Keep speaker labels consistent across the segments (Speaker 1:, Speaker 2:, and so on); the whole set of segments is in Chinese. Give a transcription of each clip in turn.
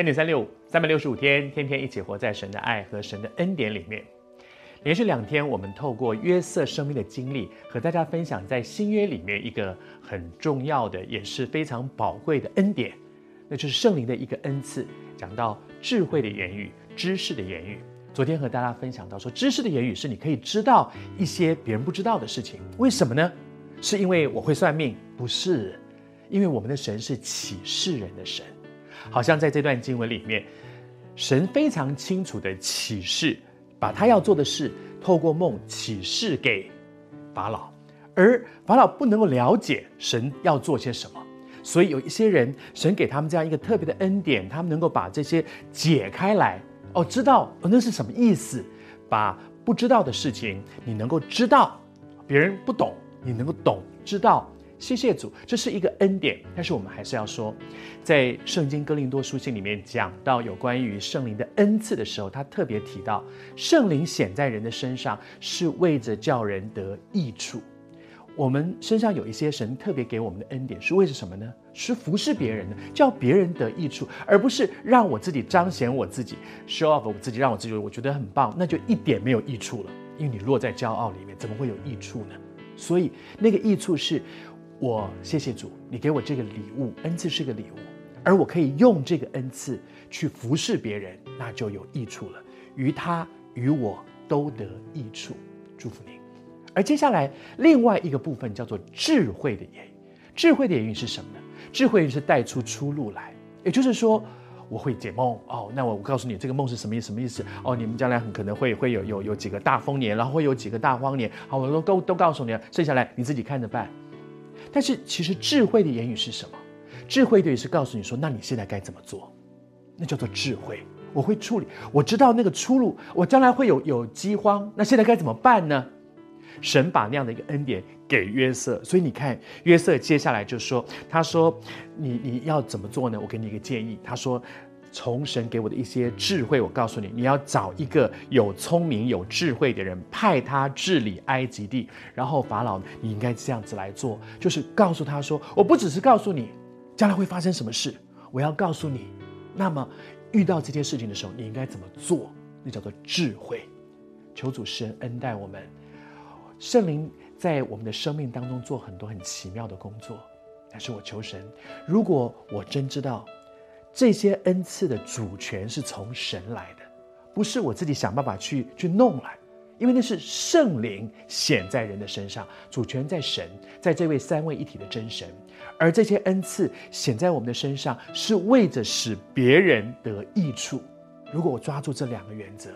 Speaker 1: 恩典三六五，三百六十五天，天天一起活在神的爱和神的恩典里面。连续两天，我们透过约瑟生命的经历，和大家分享在新约里面一个很重要的，也是非常宝贵的恩典，那就是圣灵的一个恩赐。讲到智慧的言语、知识的言语。昨天和大家分享到说，知识的言语是你可以知道一些别人不知道的事情。为什么呢？是因为我会算命？不是，因为我们的神是启示人的神。好像在这段经文里面，神非常清楚的启示。把他要做的事透过梦启示给法老，而法老不能够了解神要做些什么，所以有一些人，神给他们这样一个特别的恩典，他们能够把这些解开来，哦，知道哦那是什么意思，把不知道的事情你能够知道，别人不懂你能够懂知道。谢谢主，这是一个恩典。但是我们还是要说，在圣经哥林多书信里面讲到有关于圣灵的恩赐的时候，他特别提到，圣灵显在人的身上是为着叫人得益处。我们身上有一些神特别给我们的恩典，是为着什么呢？是服侍别人的，叫别人得益处，而不是让我自己彰显我自己，show off 我自己，让我自己我觉得很棒，那就一点没有益处了。因为你落在骄傲里面，怎么会有益处呢？所以那个益处是。我谢谢主，你给我这个礼物，恩赐是个礼物，而我可以用这个恩赐去服侍别人，那就有益处了，于他与我都得益处。祝福您。而接下来另外一个部分叫做智慧的言语，智慧的言语是什么呢？智慧是带出出路来，也就是说，我会解梦哦，那我我告诉你这个梦是什么意思？什么意思？哦，你们将来很可能会会有有有几个大丰年，然后会有几个大荒年，好，我都都都告诉你了，剩下来你自己看着办。但是，其实智慧的言语是什么？智慧的也是告诉你说，那你现在该怎么做？那叫做智慧。我会处理，我知道那个出路。我将来会有有饥荒，那现在该怎么办呢？神把那样的一个恩典给约瑟，所以你看，约瑟接下来就说：“他说，你你要怎么做呢？我给你一个建议。”他说。从神给我的一些智慧，我告诉你，你要找一个有聪明、有智慧的人，派他治理埃及地。然后法老，你应该这样子来做，就是告诉他说：“我不只是告诉你将来会发生什么事，我要告诉你，那么遇到这件事情的时候，你应该怎么做？那叫做智慧。”求主神恩待我们，圣灵在我们的生命当中做很多很奇妙的工作。但是我求神，如果我真知道。这些恩赐的主权是从神来的，不是我自己想办法去去弄来，因为那是圣灵显在人的身上，主权在神，在这位三位一体的真神，而这些恩赐显在我们的身上，是为着使别人得益处。如果我抓住这两个原则，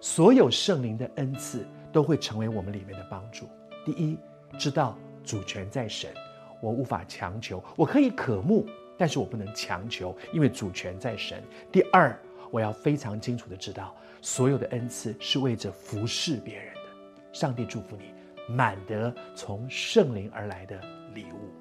Speaker 1: 所有圣灵的恩赐都会成为我们里面的帮助。第一，知道主权在神，我无法强求，我可以渴慕。但是我不能强求，因为主权在神。第二，我要非常清楚的知道，所有的恩赐是为着服侍别人的。上帝祝福你，满得从圣灵而来的礼物。